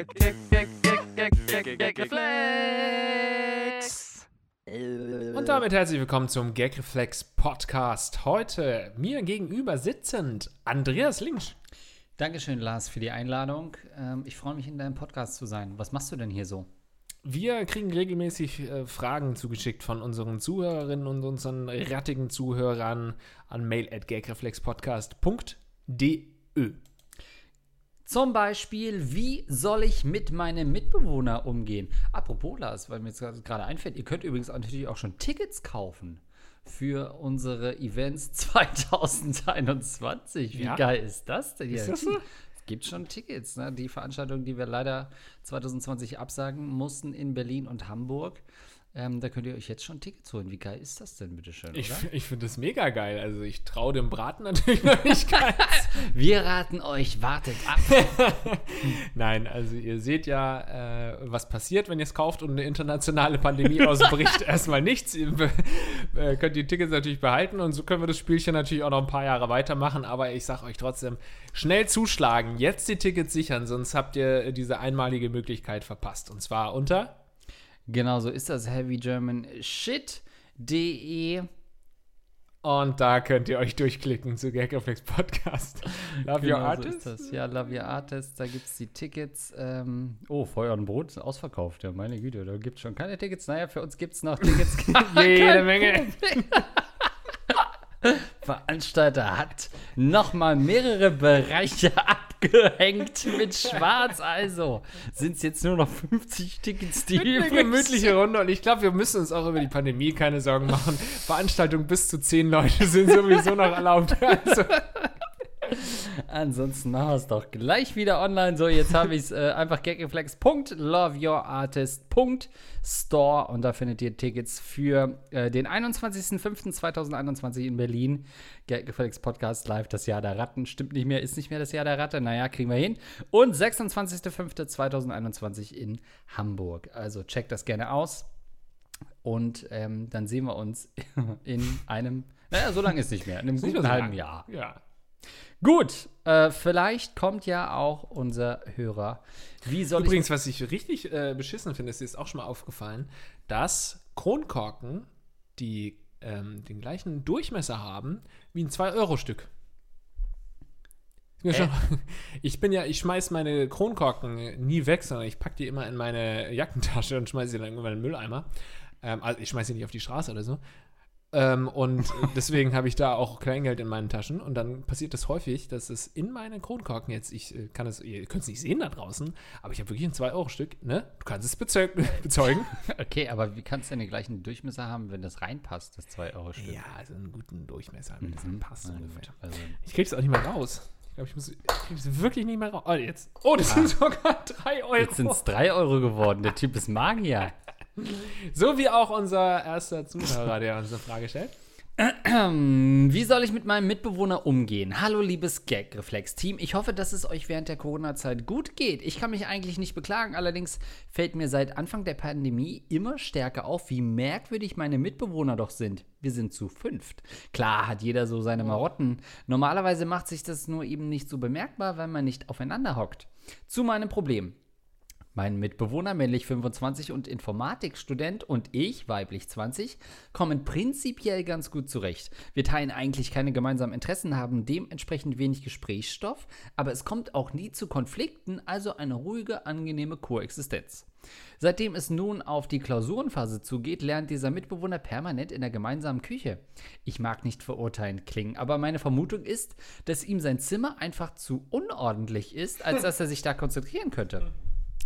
Gag, Gag, Gag, Gag, Gag, Gag, Gag, Reflex. Und damit herzlich willkommen zum Gagreflex Podcast. Heute mir gegenüber sitzend Andreas Links. Dankeschön, Lars, für die Einladung. Ähm, ich freue mich, in deinem Podcast zu sein. Was machst du denn hier so? Wir kriegen regelmäßig äh, Fragen zugeschickt von unseren Zuhörerinnen und unseren rattigen Zuhörern an mail at gagreflexpodcast.de. Zum Beispiel, wie soll ich mit meinem Mitbewohner umgehen? Apropos, Lars, weil mir jetzt gerade einfällt, ihr könnt übrigens natürlich auch schon Tickets kaufen für unsere Events 2021. Wie Ja? geil ist das denn Ist hier? das so? Es gibt schon Tickets. Ne? Die Veranstaltung, die wir leider 2020 absagen mussten in Berlin und Hamburg. Ähm, da könnt ihr euch jetzt schon Tickets holen. Wie geil ist das denn, bitteschön, Ich, oder? ich finde das mega geil. Also ich traue dem Braten natürlich noch nicht ganz. Wir raten euch, wartet ab. Nein, also ihr seht ja, äh, was passiert, wenn ihr es kauft und eine internationale Pandemie ausbricht. Erstmal nichts. Ihr äh, könnt die Tickets natürlich behalten und so können wir das Spielchen natürlich auch noch ein paar Jahre weitermachen. Aber ich sage euch trotzdem, schnell zuschlagen, jetzt die Tickets sichern, sonst habt ihr diese einmalige Möglichkeit verpasst. Und zwar unter Genau so ist das Heavy German Shit.de. und da könnt ihr euch durchklicken zu Gagreflex Podcast. Love your Genau so artist. ist das. Ja, Love Your Artist, da gibt es die Tickets. Ähm, oh, Feuer und Brot ist ausverkauft. Ja, meine Güte, da gibt es schon keine Tickets. Naja, für uns gibt es noch Tickets. Jede Menge. Veranstalter hat nochmal mehrere Bereiche abgehängt mit Schwarz. Also sind es jetzt nur noch 50 Tickets, die Eine gemütliche Runde und ich glaube, wir müssen uns auch über die Pandemie keine Sorgen machen. Veranstaltungen bis zu zehn Leute sind sowieso noch erlaubt. Also, Ansonsten machen wir es doch gleich wieder online. So, jetzt habe ich es äh, einfach gagreflex.loveyourartist.store und da findet ihr Tickets für äh, den 21.05.2021 in Berlin. Gagreflex Podcast live, das Jahr der Ratten. Stimmt nicht mehr, ist nicht mehr das Jahr der Ratte. Naja, kriegen wir hin. Und 26.05.2021 in Hamburg. Also checkt das gerne aus. Und ähm, dann sehen wir uns in einem, naja, so lange ist nicht mehr, in einem guten halben. Jahr. ja. Gut, äh, vielleicht kommt ja auch unser Hörer. Wie soll Übrigens, was ich richtig äh, beschissen finde, ist dir ist auch schon mal aufgefallen, dass Kronkorken, die ähm, den gleichen Durchmesser haben wie ein 2-Euro-Stück. Ist mir Äh? Ich bin ja, ich schmeiß meine Kronkorken nie weg, sondern ich packe die immer in meine Jackentasche und schmeiße sie dann irgendwann in den Mülleimer. Ähm, also ich schmeiße sie nicht auf die Straße oder so. Ähm, und deswegen habe ich da auch Kleingeld in meinen Taschen. Und dann passiert das häufig, dass es in meinen Kronkorken jetzt, ich äh, kann es, ihr könnt es nicht sehen da draußen, aber ich habe wirklich ein 2-Euro-Stück, ne? Du kannst es bezeug bezeugen. okay, aber wie kannst du denn den gleichen Durchmesser haben, wenn das reinpasst, das 2-Euro-Stück? ja, also einen guten Durchmesser, wenn das Mhm. passt Na ungefähr. gut, Also, Ich krieg's auch nicht mehr raus. Ich glaube, ich muss, ich wirklich nicht mehr raus. Oh, jetzt. Oh, das sind sogar 3 Euro. jetzt sind es 3 Euro geworden. Der Typ ist Magier. So wie auch unser erster Zuhörer, der uns eine Frage stellt. Wie soll ich mit meinem Mitbewohner umgehen? Hallo, liebes Gag-Reflex-Team. Ich hoffe, dass es euch während der Corona-Zeit gut geht. Ich kann mich eigentlich nicht beklagen. Allerdings fällt mir seit Anfang der Pandemie immer stärker auf, wie merkwürdig meine Mitbewohner doch sind. Wir sind zu fünft. Klar hat jeder so seine Marotten. Normalerweise macht sich das nur eben nicht so bemerkbar, wenn man nicht aufeinander hockt. Zu meinem Problem. Mein Mitbewohner, männlich 25 und Informatikstudent und ich, weiblich 20, kommen prinzipiell ganz gut zurecht. Wir teilen eigentlich keine gemeinsamen Interessen, haben dementsprechend wenig Gesprächsstoff, aber es kommt auch nie zu Konflikten, also eine ruhige, angenehme Koexistenz. Seitdem es nun auf die Klausurenphase zugeht, lernt dieser Mitbewohner permanent in der gemeinsamen Küche. Ich mag nicht verurteilend klingen, aber meine Vermutung ist, dass ihm sein Zimmer einfach zu unordentlich ist, als dass er sich da konzentrieren könnte.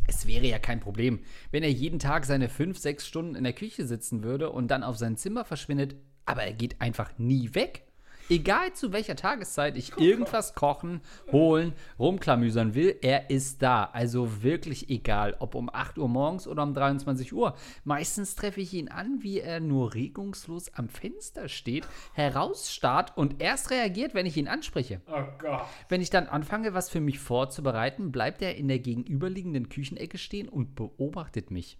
Es wäre ja kein Problem, wenn er jeden Tag seine fünf, sechs Stunden in der Küche sitzen würde und dann auf sein Zimmer verschwindet, aber er geht einfach nie weg. Egal zu welcher Tageszeit ich irgendwas kochen, holen, rumklamüsern will, er ist da. Also wirklich egal, ob um 8 Uhr morgens oder um 23 Uhr. Meistens treffe ich ihn an, wie er nur regungslos am Fenster steht, herausstarrt und erst reagiert, wenn ich ihn anspreche. Oh Gott. Wenn ich dann anfange, was für mich vorzubereiten, bleibt er in der gegenüberliegenden Küchenecke stehen und beobachtet mich.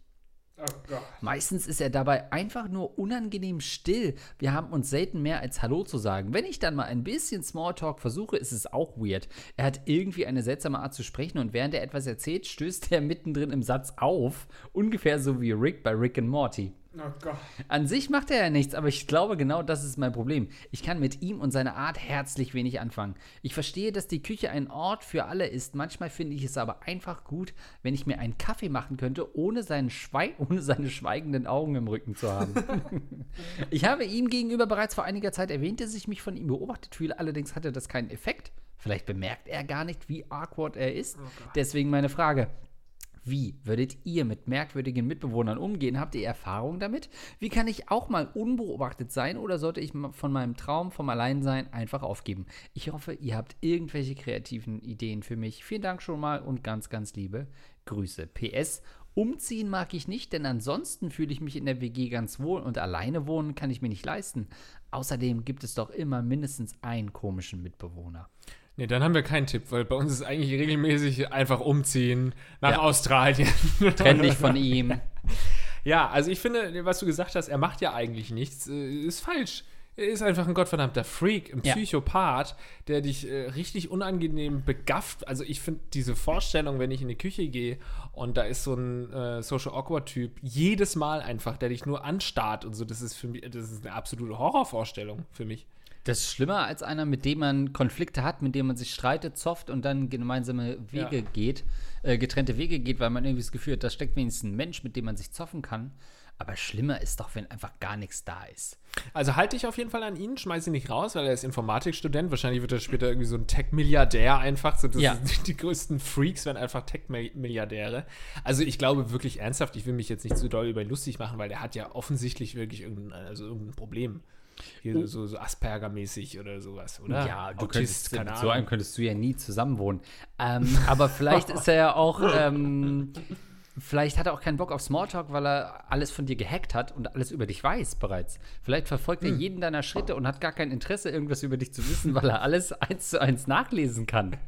Oh. Meistens ist er dabei einfach nur unangenehm still. Wir haben uns selten mehr als Hallo zu sagen. Wenn ich dann mal ein bisschen Smalltalk versuche, ist es auch weird. Er hat irgendwie eine seltsame Art zu sprechen und während er etwas erzählt, stößt er mittendrin im Satz auf. Ungefähr so wie Rick bei Rick and Morty. Oh Gott. An sich macht er ja nichts, aber ich glaube, genau das ist mein Problem. Ich kann mit ihm und seiner Art herzlich wenig anfangen. Ich verstehe, dass die Küche ein Ort für alle ist. Manchmal finde ich es aber einfach gut, wenn ich mir einen Kaffee machen könnte, ohne, seinen Schweig ohne seine schweigenden Augen im Rücken zu haben. ich habe ihm gegenüber bereits vor einiger Zeit erwähnt, dass ich mich von ihm beobachtet fühle. Allerdings hatte das keinen Effekt. Vielleicht bemerkt er gar nicht, wie awkward er ist. Deswegen meine Frage. Wie würdet ihr mit merkwürdigen Mitbewohnern umgehen? Habt ihr Erfahrung damit? Wie kann ich auch mal unbeobachtet sein oder sollte ich von meinem Traum vom Alleinsein einfach aufgeben? Ich hoffe, ihr habt irgendwelche kreativen Ideen für mich. Vielen Dank schon mal und ganz, ganz liebe Grüße. PS. Umziehen mag ich nicht, denn ansonsten fühle ich mich in der WG ganz wohl und alleine wohnen kann ich mir nicht leisten. Außerdem gibt es doch immer mindestens einen komischen Mitbewohner. Nee, dann haben wir keinen Tipp, weil bei uns ist eigentlich regelmäßig einfach umziehen nach Ja. Australien. Trenn dich von ihm. Ja, also ich finde, was du gesagt hast, er macht ja eigentlich nichts, äh, ist falsch. Er ist einfach ein gottverdammter Freak, ein Ja. Psychopath, der dich äh, richtig unangenehm begafft. Also ich finde diese Vorstellung, wenn ich in die Küche gehe und da ist so ein äh, Social Awkward Typ, jedes Mal einfach, der dich nur anstarrt und so, das ist für mich, das ist eine absolute Horrorvorstellung für mich. Das ist schlimmer als einer, mit dem man Konflikte hat, mit dem man sich streitet, zofft und dann gemeinsame Wege Ja. geht, äh, getrennte Wege geht, weil man irgendwie das Gefühl hat, da steckt wenigstens ein Mensch, mit dem man sich zoffen kann. Aber schlimmer ist doch, wenn einfach gar nichts da ist. Also halte ich auf jeden Fall an ihn, schmeiß ihn nicht raus, weil er ist Informatikstudent. Wahrscheinlich wird er später irgendwie so ein Tech-Milliardär einfach. So, das Ja. sind die größten Freaks werden einfach Tech-Milliardäre. Also ich glaube wirklich ernsthaft, ich will mich jetzt nicht zu doll über ihn lustig machen, weil der hat ja offensichtlich wirklich irgendein, also irgendein Problem. Hier so, so Asperger-mäßig oder sowas, oder? Ja, du Autist, könntest, mit so einem könntest du ja nie zusammenwohnen. Ähm, aber vielleicht ist er ja auch, ähm, vielleicht hat er auch keinen Bock auf Smalltalk, weil er alles von dir gehackt hat und alles über dich weiß bereits. Vielleicht verfolgt Hm. er jeden deiner Schritte und hat gar kein Interesse, irgendwas über dich zu wissen, weil er alles eins zu eins nachlesen kann.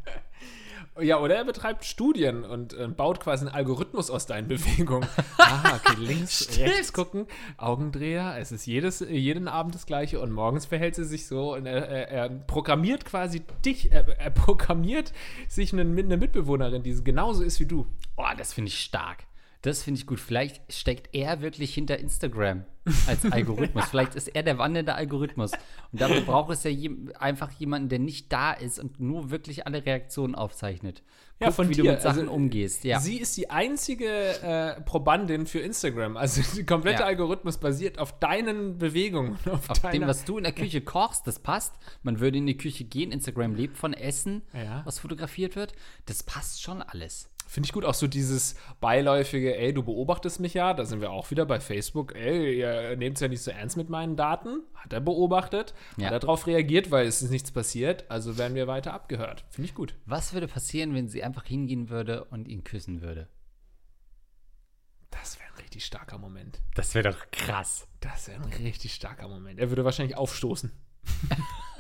Ja, oder er betreibt Studien und äh, baut quasi einen Algorithmus aus deinen Bewegungen. ah, okay, links, rechts gucken, Augendreher, es ist jedes, jeden Abend das gleiche und morgens verhält sie sich so und er, er, er programmiert quasi dich, er, er programmiert sich eine, eine Mitbewohnerin, die genauso ist wie du. Oh, das finde ich stark. Das finde ich gut. Vielleicht steckt er wirklich hinter Instagram als Algorithmus. Vielleicht ist er der wandelnde Algorithmus. Und dafür braucht es ja jem- einfach jemanden, der nicht da ist und nur wirklich alle Reaktionen aufzeichnet. Ja, Guckt, von wie dir. du mit Sachen Also, umgehst. Ja. Sie ist die einzige äh, Probandin für Instagram. Also der komplette Ja. Algorithmus basiert auf deinen Bewegungen. Auf, Auf dem, was du in der Küche kochst, das passt. Man würde in die Küche gehen. Instagram lebt von Essen, Ja. was fotografiert wird. Das passt schon alles. Finde ich gut, auch so dieses beiläufige, ey, du beobachtest mich ja, da sind wir auch wieder bei Facebook, ey, ihr nehmt es ja nicht so ernst mit meinen Daten. Hat er beobachtet, Ja. hat er darauf reagiert, weil es ist nichts passiert, also werden wir weiter abgehört. Finde ich gut. Was würde passieren, wenn sie einfach hingehen würde und ihn küssen würde? Das wäre ein richtig starker Moment. Das wäre doch krass. Das wäre ein richtig starker Moment. Er würde wahrscheinlich aufstoßen.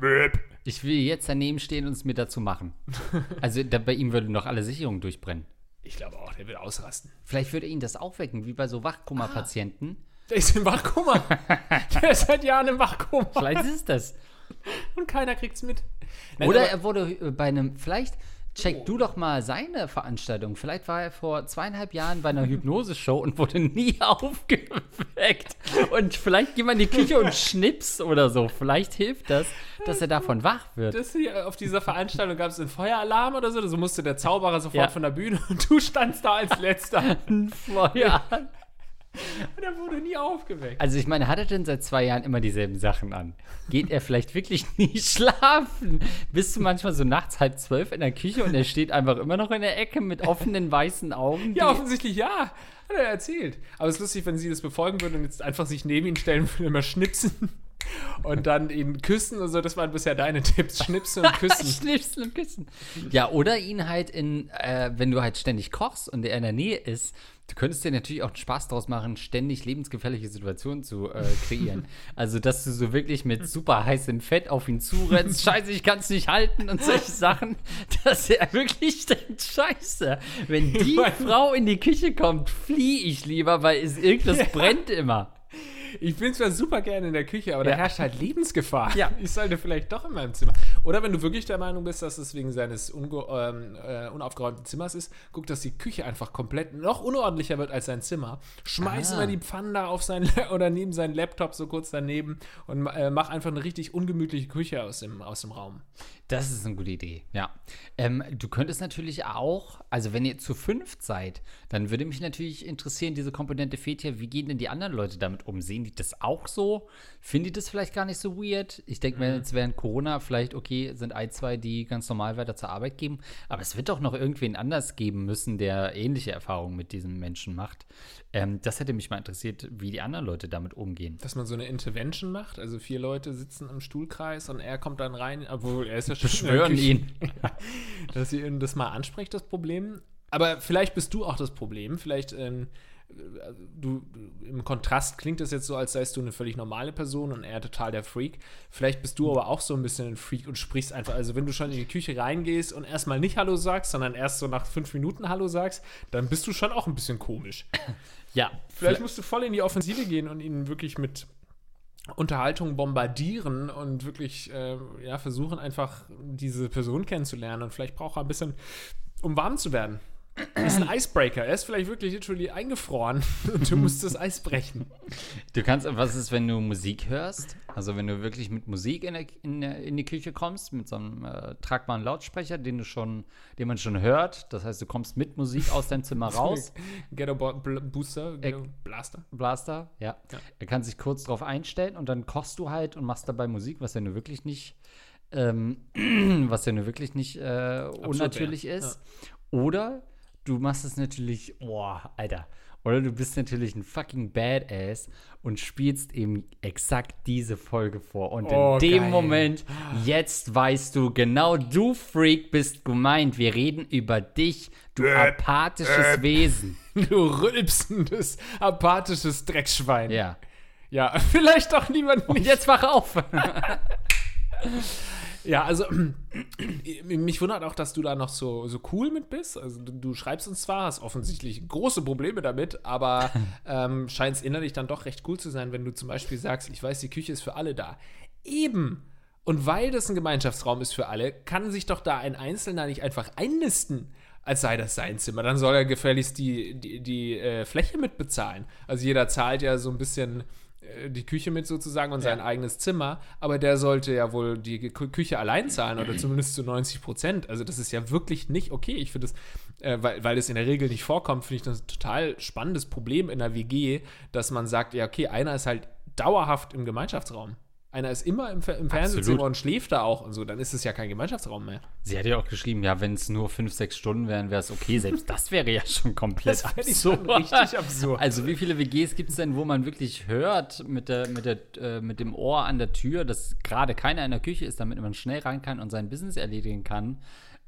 Ich will jetzt daneben stehen und es mir dazu machen. Also da, bei ihm würden noch alle Sicherungen durchbrennen. ich glaube auch, der wird ausrasten. Vielleicht würde ihn das aufwecken, wie bei so Wachkoma-Patienten. Der ist im Wachkoma. der ist seit Jahren im Wachkoma. Vielleicht ist es das. Und keiner kriegt's mit. Nein, Oder er wurde äh, bei einem, vielleicht check du doch mal seine Veranstaltung. Vielleicht war er vor zweieinhalb Jahren bei einer Hypnose-Show und wurde nie aufgeweckt. Und vielleicht geh mal in die Küche und schnips oder so. Vielleicht hilft das, dass er davon wach wird. Das hier, auf dieser Veranstaltung gab es einen Feueralarm oder so, so musste der Zauberer sofort Ja. von der Bühne und du standst da als letzter. Feuer. Und er wurde nie aufgeweckt. Also ich meine, hat er denn seit zwei Jahren immer dieselben Sachen an? Geht er vielleicht wirklich nie schlafen? Bist du manchmal so nachts halb zwölf in der Küche und er steht einfach immer noch in der Ecke mit offenen weißen Augen? Ja, offensichtlich ja. Hat er erzählt. Aber es ist lustig, wenn sie das befolgen würde und jetzt einfach sich neben ihn stellen würde und immer schnipsen. Und dann ihn küssen und so. Das waren bisher deine Tipps. Schnipsen und küssen. Schnipsen und küssen. Ja, oder ihn halt in, äh, wenn du halt ständig kochst und er in der Nähe ist, du könntest dir natürlich auch einen Spaß draus machen, ständig lebensgefährliche Situationen zu äh, kreieren. also, dass du so wirklich mit super heißem Fett auf ihn zurennst, scheiße, ich kann es nicht halten und solche Sachen, dass er wirklich denkt, scheiße, wenn die Frau in die Küche kommt, fliehe ich lieber, weil es irgendwas brennt immer. Ich bin zwar super gerne in der Küche, aber Ja. da herrscht halt Lebensgefahr. Ja. Ich sollte vielleicht doch in meinem Zimmer. Oder wenn du wirklich der Meinung bist, dass es wegen seines ähm, äh, unaufgeräumten Zimmers ist, guck, dass die Küche einfach komplett noch unordentlicher wird als sein Zimmer. Schmeiß Ah. immer die Pfannen da auf sein oder neben seinen Laptop so kurz daneben und äh, mach einfach eine richtig ungemütliche Küche aus dem, aus dem Raum. Das ist eine gute Idee, ja. Ähm, du könntest natürlich auch, also wenn ihr zu fünft seid, dann würde mich natürlich interessieren, diese Komponente fehlt ja, wie gehen denn die anderen Leute damit um? Sehen die das auch so? Finden die das vielleicht gar nicht so weird? Ich denke mir jetzt während Corona vielleicht, okay, sind ein, zwei, die ganz normal weiter zur Arbeit gehen, aber es wird doch noch irgendwen anders geben müssen, der ähnliche Erfahrungen mit diesem Menschen macht. Ähm, das hätte mich mal interessiert, wie die anderen Leute damit umgehen. Dass man so eine Intervention macht, also vier Leute sitzen im Stuhlkreis und er kommt dann rein, obwohl er ist ja Beschwören ihn. dass ihr ihn das mal anspricht, das Problem. Aber vielleicht bist du auch das Problem. Vielleicht, ähm, du, im Kontrast klingt das jetzt so, als seist du eine völlig normale Person und er total der Freak. Vielleicht bist du aber auch so ein bisschen ein Freak und sprichst einfach. Also, wenn du schon in die Küche reingehst und erstmal nicht Hallo sagst, sondern erst so nach fünf Minuten Hallo sagst, dann bist du schon auch ein bisschen komisch. Ja, Vielleicht musst du voll in die Offensive gehen und ihn wirklich mit Unterhaltung bombardieren und wirklich äh, ja, versuchen, einfach diese Person kennenzulernen. Und vielleicht braucht er ein bisschen, um warm zu werden. Er ist ein Icebreaker. Er ist vielleicht wirklich literally eingefroren und du musst das Eis brechen. Du kannst, was ist, wenn du Musik hörst? Also wenn du wirklich mit Musik in, der, in, der, in die Küche kommst, mit so einem äh, tragbaren Lautsprecher, den du schon, den man schon hört. Das heißt, du kommst mit Musik aus deinem Zimmer raus. Ghetto Bo Bl Booster, Ghetto Blaster. Blaster, ja. Ja. Er kann sich kurz drauf einstellen und dann kochst du halt und machst dabei Musik, was ja nur wirklich nicht, ähm, was ja nur wirklich nicht äh, unnatürlich wär, ist. Oder du machst es natürlich, boah, Alter. Oder du bist natürlich ein fucking Badass und spielst eben exakt diese Folge vor. Und Oh, in dem geil. Moment, jetzt weißt du, genau du Freak bist gemeint. Wir reden über dich, du apathisches Wesen. Du rülpsendes, apathisches Dreckschwein. Ja. Ja, vielleicht doch niemand Und jetzt wach auf. Ja, also mich wundert auch, dass du da noch so, so cool mit bist. Also du, du schreibst uns zwar, hast offensichtlich große Probleme damit, aber ähm, scheinst innerlich dann doch recht cool zu sein, wenn du zum Beispiel sagst, ich weiß, die Küche ist für alle da. Eben. Und weil das ein Gemeinschaftsraum ist für alle, kann sich doch da ein Einzelner nicht einfach einnisten, als sei das sein Zimmer. Dann soll er gefälligst die, die, die äh, Fläche mitbezahlen. Also jeder zahlt ja so ein bisschen die Küche mit sozusagen und sein eigenes Zimmer, aber der sollte ja wohl die Kü- Küche allein zahlen oder zumindest zu 90 Prozent. Also das ist ja wirklich nicht okay. Ich finde das, äh, weil, weil das in der Regel nicht vorkommt, finde ich das ein total spannendes Problem in der WG, dass man sagt, ja okay, einer ist halt dauerhaft im Gemeinschaftsraum. Einer ist immer im, im Fernsehzimmer und schläft da auch und so, dann ist es ja kein Gemeinschaftsraum mehr. Sie hat ja auch geschrieben, ja, wenn es nur fünf, sechs Stunden wären, wäre es okay. Selbst das wäre ja schon komplett schon richtig absurd. Also wie viele WGs gibt es denn, wo man wirklich hört mit, der, mit, der, äh, mit dem Ohr an der Tür, dass gerade keiner in der Küche ist, damit man schnell rein kann und sein Business erledigen kann?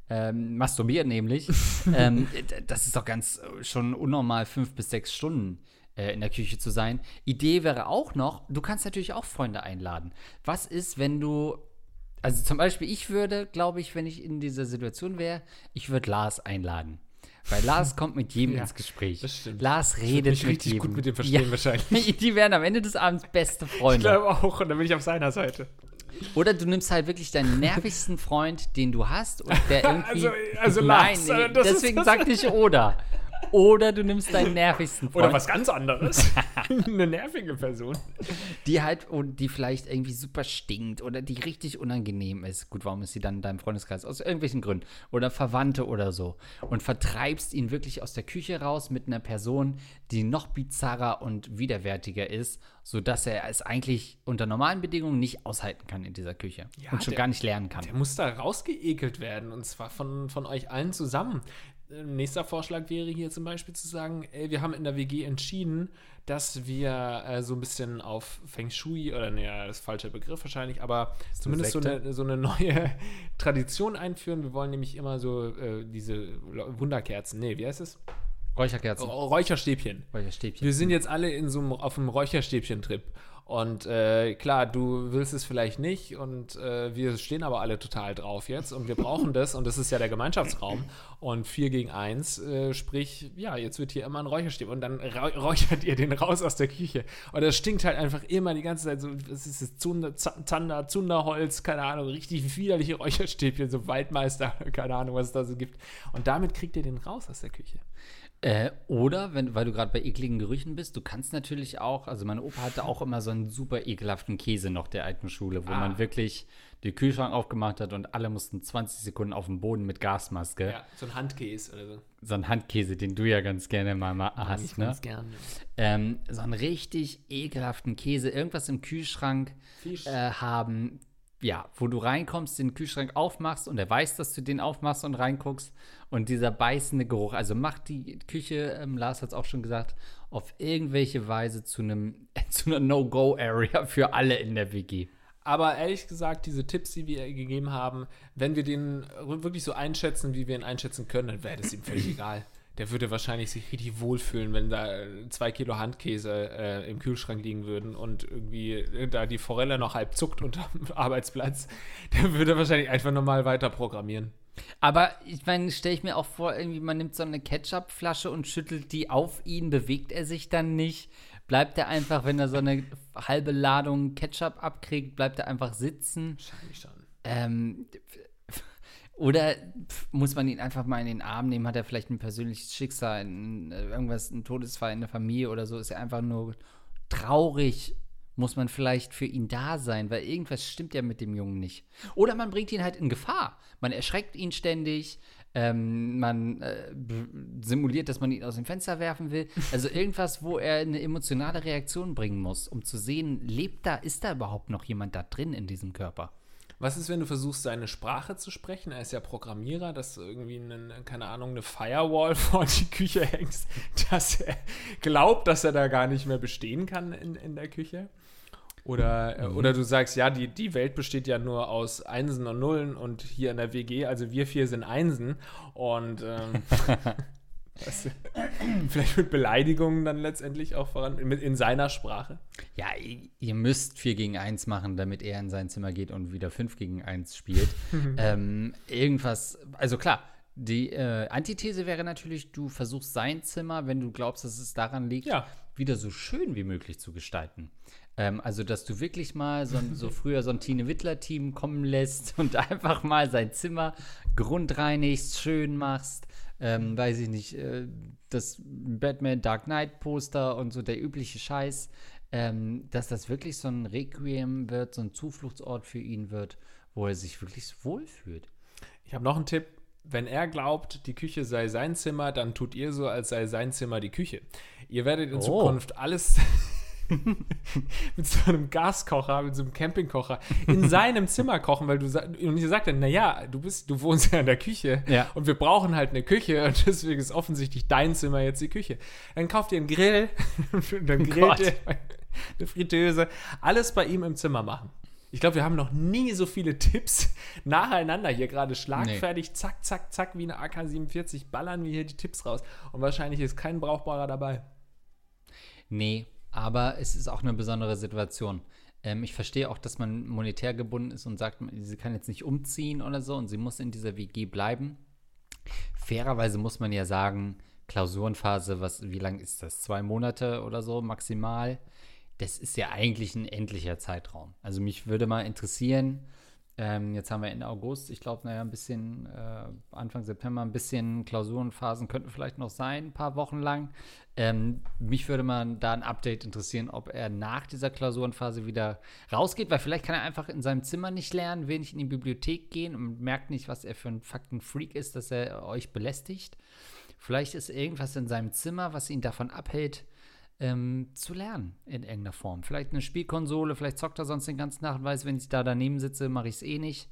Ähm, masturbieren nämlich. ähm, das ist doch ganz äh, schon unnormal, fünf bis sechs Stunden äh, in der Küche zu sein. Idee wäre auch noch, du kannst natürlich auch Freunde einladen. Was ist, wenn du also zum Beispiel, ich würde, glaube ich, wenn ich in dieser Situation wäre, ich würde Lars einladen. Weil Lars kommt mit jedem Ja, ins Gespräch. das stimmt. Lars Ich redet mich mit richtig jedem. gut mit dem verstehen wahrscheinlich. Die werden am Ende des Abends beste Ich Freunde. glaube auch, und dann bin ich auf seiner Seite. Oder du nimmst halt wirklich deinen nervigsten Freund, den du hast und der irgendwie. Also- also Nein, Lars, nee, ist deswegen sagte ich oder. Oder du nimmst deinen nervigsten Freund. Oder was ganz anderes. Eine nervige Person. die halt, und die vielleicht irgendwie super stinkt oder die richtig unangenehm ist. Gut, warum ist sie dann in deinem Freundeskreis? Aus irgendwelchen Gründen. Oder Verwandte oder so. Und vertreibst ihn wirklich aus der Küche raus mit einer Person, die noch bizarrer und widerwärtiger ist, sodass er es eigentlich unter normalen Bedingungen nicht aushalten kann in dieser Küche. Ja, und schon der- gar nicht lernen kann. Der muss da rausgeekelt werden und zwar von, von euch allen zusammen. Nächster Vorschlag wäre hier zum Beispiel zu sagen, ey, wir haben in der WG entschieden, dass wir äh, so ein bisschen auf Feng Shui, oder naja, das ist falscher Begriff wahrscheinlich, aber zumindest so eine, so eine neue Tradition einführen. Wir wollen nämlich immer so äh, diese Wunderkerzen, nee, wie heißt es? Räucherkerzen. Räucherstäbchen. Räucherstäbchen. Wir sind jetzt alle in so einem, auf einem Räucherstäbchen-Trip. Und äh, klar, du willst es vielleicht nicht und äh, wir stehen aber alle total drauf jetzt und wir brauchen das und das ist ja der Gemeinschaftsraum. Und 4 gegen 1, äh, sprich, ja, jetzt wird hier immer ein Räucherstäbchen und dann räuchert ihr den raus aus der Küche. Und das stinkt halt einfach immer die ganze Zeit so, das ist das Zunder, Zander, Zunderholz, keine Ahnung, richtig widerliche Räucherstäbchen, so Waldmeister, keine Ahnung, was es da so gibt. Und damit kriegt ihr den raus aus der Küche. Äh, oder, wenn, weil du gerade bei ekligen Gerüchen bist, du kannst natürlich auch, also meine Opa hatte auch immer so einen super ekelhaften Käse noch der alten Schule, wo Ah. man wirklich den Kühlschrank aufgemacht hat und alle mussten 20 Sekunden auf dem Boden mit Gasmaske. Ja, so ein Handkäse oder so. So ein Handkäse, den du ja ganz gerne mal ma- hast, ne? gern. Ähm, so einen richtig ekelhaften Käse, irgendwas im Kühlschrank äh, haben, ja, wo du reinkommst, den Kühlschrank aufmachst und er weiß, dass du den aufmachst und reinguckst und dieser beißende Geruch, also macht die Küche, ähm, Lars hat es auch schon gesagt, auf irgendwelche Weise zu einem zu einer No-Go-Area für alle in der WG. Aber ehrlich gesagt, diese Tipps, die wir gegeben haben, wenn wir den wirklich so einschätzen, wie wir ihn einschätzen können, dann wäre das ihm völlig egal. Der würde wahrscheinlich sich richtig wohlfühlen, wenn da äh, zwei Kilo Handkäse äh, im Kühlschrank liegen würden und irgendwie äh, da die Forelle noch halb zuckt unterm Arbeitsplatz. Der würde wahrscheinlich einfach normal weiter programmieren. Aber ich meine, stelle ich mir auch vor, irgendwie man nimmt so eine Ketchupflasche und schüttelt die auf ihn, bewegt er sich dann nicht? Bleibt er einfach, wenn er so eine halbe Ladung Ketchup abkriegt, bleibt er einfach sitzen? Wahrscheinlich schon. Ähm, oder muss man ihn einfach mal in den Arm nehmen? Hat er vielleicht ein persönliches Schicksal, ein, irgendwas, ein Todesfall in der Familie oder so? Ist er einfach nur traurig? Muss man vielleicht für ihn da sein, weil irgendwas stimmt ja mit dem Jungen nicht. Oder man bringt ihn halt in Gefahr. Man erschreckt ihn ständig. Ähm, man äh, simuliert, dass man ihn aus dem Fenster werfen will. Also irgendwas, wo er eine emotionale Reaktion bringen muss, um zu sehen, lebt da, ist da überhaupt noch jemand da drin in diesem Körper? Was ist, wenn du versuchst, seine Sprache zu sprechen? Er ist ja Programmierer, dass du irgendwie, einen, keine Ahnung, eine Firewall vor die Küche hängst, dass er glaubt, dass er da gar nicht mehr bestehen kann in, in der Küche. Oder, äh, oder du sagst, ja, die, die Welt besteht ja nur aus Einsen und Nullen und hier in der WG, also wir vier sind Einsen. Und ähm, du, vielleicht mit Beleidigungen dann letztendlich auch voran, in, in seiner Sprache. Ja, ihr müsst 4 gegen 1 machen, damit er in sein Zimmer geht und wieder 5 gegen 1 spielt. ähm, irgendwas, also klar, die äh, Antithese wäre natürlich, du versuchst sein Zimmer, wenn du glaubst, dass es daran liegt, Ja. wieder so schön wie möglich zu gestalten. Ähm, also, dass du wirklich mal so, so früher so ein Tine Wittler-Team kommen lässt und einfach mal sein Zimmer grundreinigst, schön machst. Ähm, weiß ich nicht, äh, das Batman Dark Knight Poster und so der übliche Scheiß, ähm, dass das wirklich so ein Requiem wird, so ein Zufluchtsort für ihn wird, wo er sich wirklich wohlfühlt. Ich habe noch einen Tipp. Wenn er glaubt, die Küche sei sein Zimmer, dann tut ihr so, als sei sein Zimmer die Küche. Ihr werdet in Oh. Zukunft alles mit so einem Gaskocher, mit so einem Campingkocher in seinem Zimmer kochen, weil du und ihr sagt dann, naja, du bist, du wohnst ja in der Küche Ja. und wir brauchen halt eine Küche und deswegen ist offensichtlich dein Zimmer jetzt die Küche. Dann kauft ihr einen Grill, und dann grillt Gott. ihr eine Fritteuse, alles bei ihm im Zimmer machen. Ich glaube, wir haben noch nie so viele Tipps nacheinander hier gerade schlagfertig, zack, zack, zack, wie eine AK-47 ballern wir hier die Tipps raus. Und wahrscheinlich ist kein brauchbarer dabei. Nee, aber es ist auch eine besondere Situation. Ähm, ich verstehe auch, dass man monetär gebunden ist und sagt, sie kann jetzt nicht umziehen oder so und sie muss in dieser WG bleiben. Fairerweise muss man ja sagen, Klausurenphase, was, wie lang ist das? Zwei Monate oder so maximal? Das ist ja eigentlich ein endlicher Zeitraum. Also mich würde mal interessieren, ähm, jetzt haben wir Ende August, ich glaube, naja, ein bisschen, äh, Anfang September, ein bisschen Klausurenphasen könnten vielleicht noch sein, ein paar Wochen lang. Ähm, mich würde mal da ein Update interessieren, ob er nach dieser Klausurenphase wieder rausgeht, weil vielleicht kann er einfach in seinem Zimmer nicht lernen, nicht in die Bibliothek gehen und merkt nicht, was er für ein Faktenfreak ist, dass er euch belästigt. Vielleicht ist irgendwas in seinem Zimmer, was ihn davon abhält, ähm, zu lernen in irgendeiner Form. Vielleicht eine Spielkonsole, vielleicht zockt er sonst den ganzen Tag und weiß, wenn ich da daneben sitze, mache ich es eh nicht.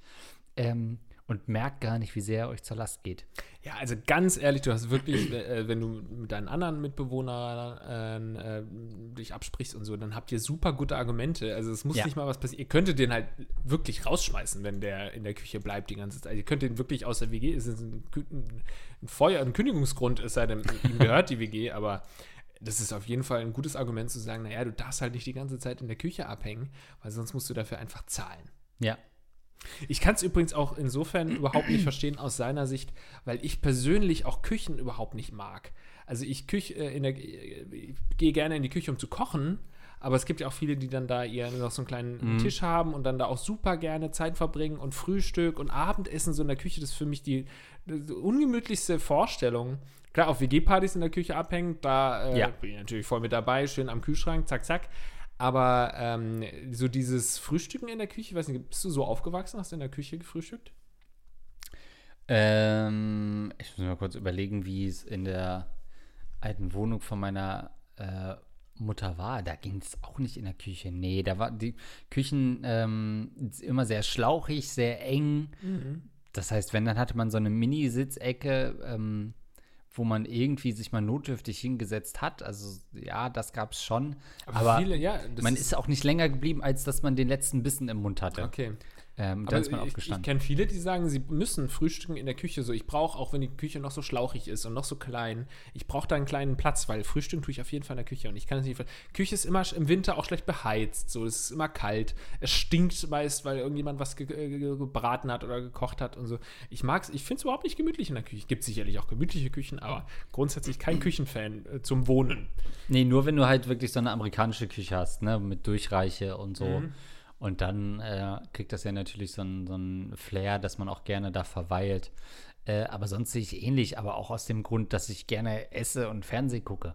Ähm, und merkt gar nicht, wie sehr er euch zur Last geht. Ja, also ganz ehrlich, du hast wirklich, äh, wenn du mit deinen anderen Mitbewohnern äh, dich absprichst und so, dann habt ihr super gute Argumente. Also es muss Ja. nicht mal was passieren. Ihr könntet den halt wirklich rausschmeißen, wenn der in der Küche bleibt die ganze Zeit. Ihr könnt den wirklich aus der WG, es ist ein, ein Feuer, ein Kündigungsgrund, es sei denn, ihm gehört die WG, aber das ist auf jeden Fall ein gutes Argument zu sagen, naja, du darfst halt nicht die ganze Zeit in der Küche abhängen, weil sonst musst du dafür einfach zahlen. Ja. Ich kann es übrigens auch insofern überhaupt nicht verstehen aus seiner Sicht, weil ich persönlich auch Küchen überhaupt nicht mag. Also ich Küche äh, in der ich gehe gerne in die Küche, um zu kochen, aber es gibt ja auch viele, die dann da eher noch so einen kleinen Tisch haben und dann da auch super gerne Zeit verbringen und Frühstück und Abendessen so in der Küche, das ist für mich die, die ungemütlichste Vorstellung. Klar, auf WG-Partys in der Küche abhängen, da äh, Ja. bin ich natürlich voll mit dabei, schön am Kühlschrank, zack, zack. Aber ähm, so dieses Frühstücken in der Küche, ich weiß nicht, bist du so aufgewachsen? Hast du in der Küche gefrühstückt? Ähm, ich muss mal kurz überlegen, wie es in der alten Wohnung von meiner äh, Mutter war. Da ging es auch nicht in der Küche. Nee, da war die Küchen ähm, immer sehr schlauchig, sehr eng. Das heißt, wenn, dann hatte man so eine Mini-Sitzecke, ähm, wo man irgendwie sich mal notdürftig hingesetzt hat. Also ja, das gab es schon. Aber, viele, ja, man ist auch nicht länger geblieben, als dass man den letzten Bissen im Mund hatte. Okay. Ähm, dann ist man ich, ich aufgestanden. kenne viele, die sagen, sie müssen frühstücken in der Küche. So, ich brauche, auch wenn die Küche noch so schlauchig ist und noch so klein, ich brauche da einen kleinen Platz, weil frühstücken tue ich auf jeden Fall in der Küche. Und ich kann es nicht. Küche ist immer im Winter auch schlecht beheizt. So, es ist immer kalt. Es stinkt meist, weil irgendjemand was ge ge gebraten hat oder gekocht hat und so. Ich mag's, ich finde es überhaupt nicht gemütlich in der Küche. Gibt sicherlich auch gemütliche Küchen, aber grundsätzlich kein Küchenfan äh, zum Wohnen. Nee, nur wenn du halt wirklich so eine amerikanische Küche hast, ne, mit Durchreiche und so. Mhm. Und dann äh, kriegt das ja natürlich so ein, so ein Flair, dass man auch gerne da verweilt. Äh, aber sonst sehe ich ähnlich, aber auch aus dem Grund, dass ich gerne esse und Fernsehen gucke.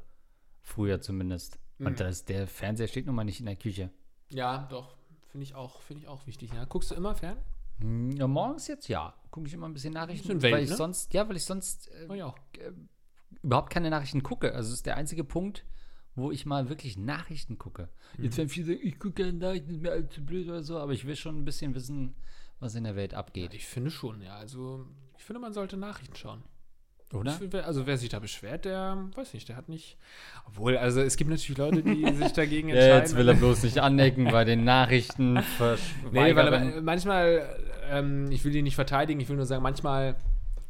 Früher zumindest. Mhm. Und das, der Fernseher steht nun mal nicht in der Küche. Ja, doch. Finde ich auch, finde ich auch wichtig. Ja. Guckst du immer fern? Hm, Ja, morgens jetzt ja. Gucke ich immer ein bisschen Nachrichten. Bisschen Welt, weil ich ne? sonst, ja, weil ich sonst äh, Oh ja. überhaupt keine Nachrichten gucke. Also es ist der einzige Punkt, wo ich mal wirklich Nachrichten gucke. Mhm. Jetzt werden viele sagen, ich gucke keine Nachrichten, ist mir allzu blöd oder so, aber ich will schon ein bisschen wissen, was in der Welt abgeht. Ich finde schon, ja. Also, ich finde, man sollte Nachrichten schauen. Oder? Wer- Also, wer sich da beschwert, der, weiß nicht, der hat nicht. Obwohl, also, es gibt natürlich Leute, die sich dagegen entscheiden. Ja, jetzt will er bloß nicht anecken bei den Nachrichten. Nee, weil manchmal, ähm, ich will die nicht verteidigen, ich will nur sagen, manchmal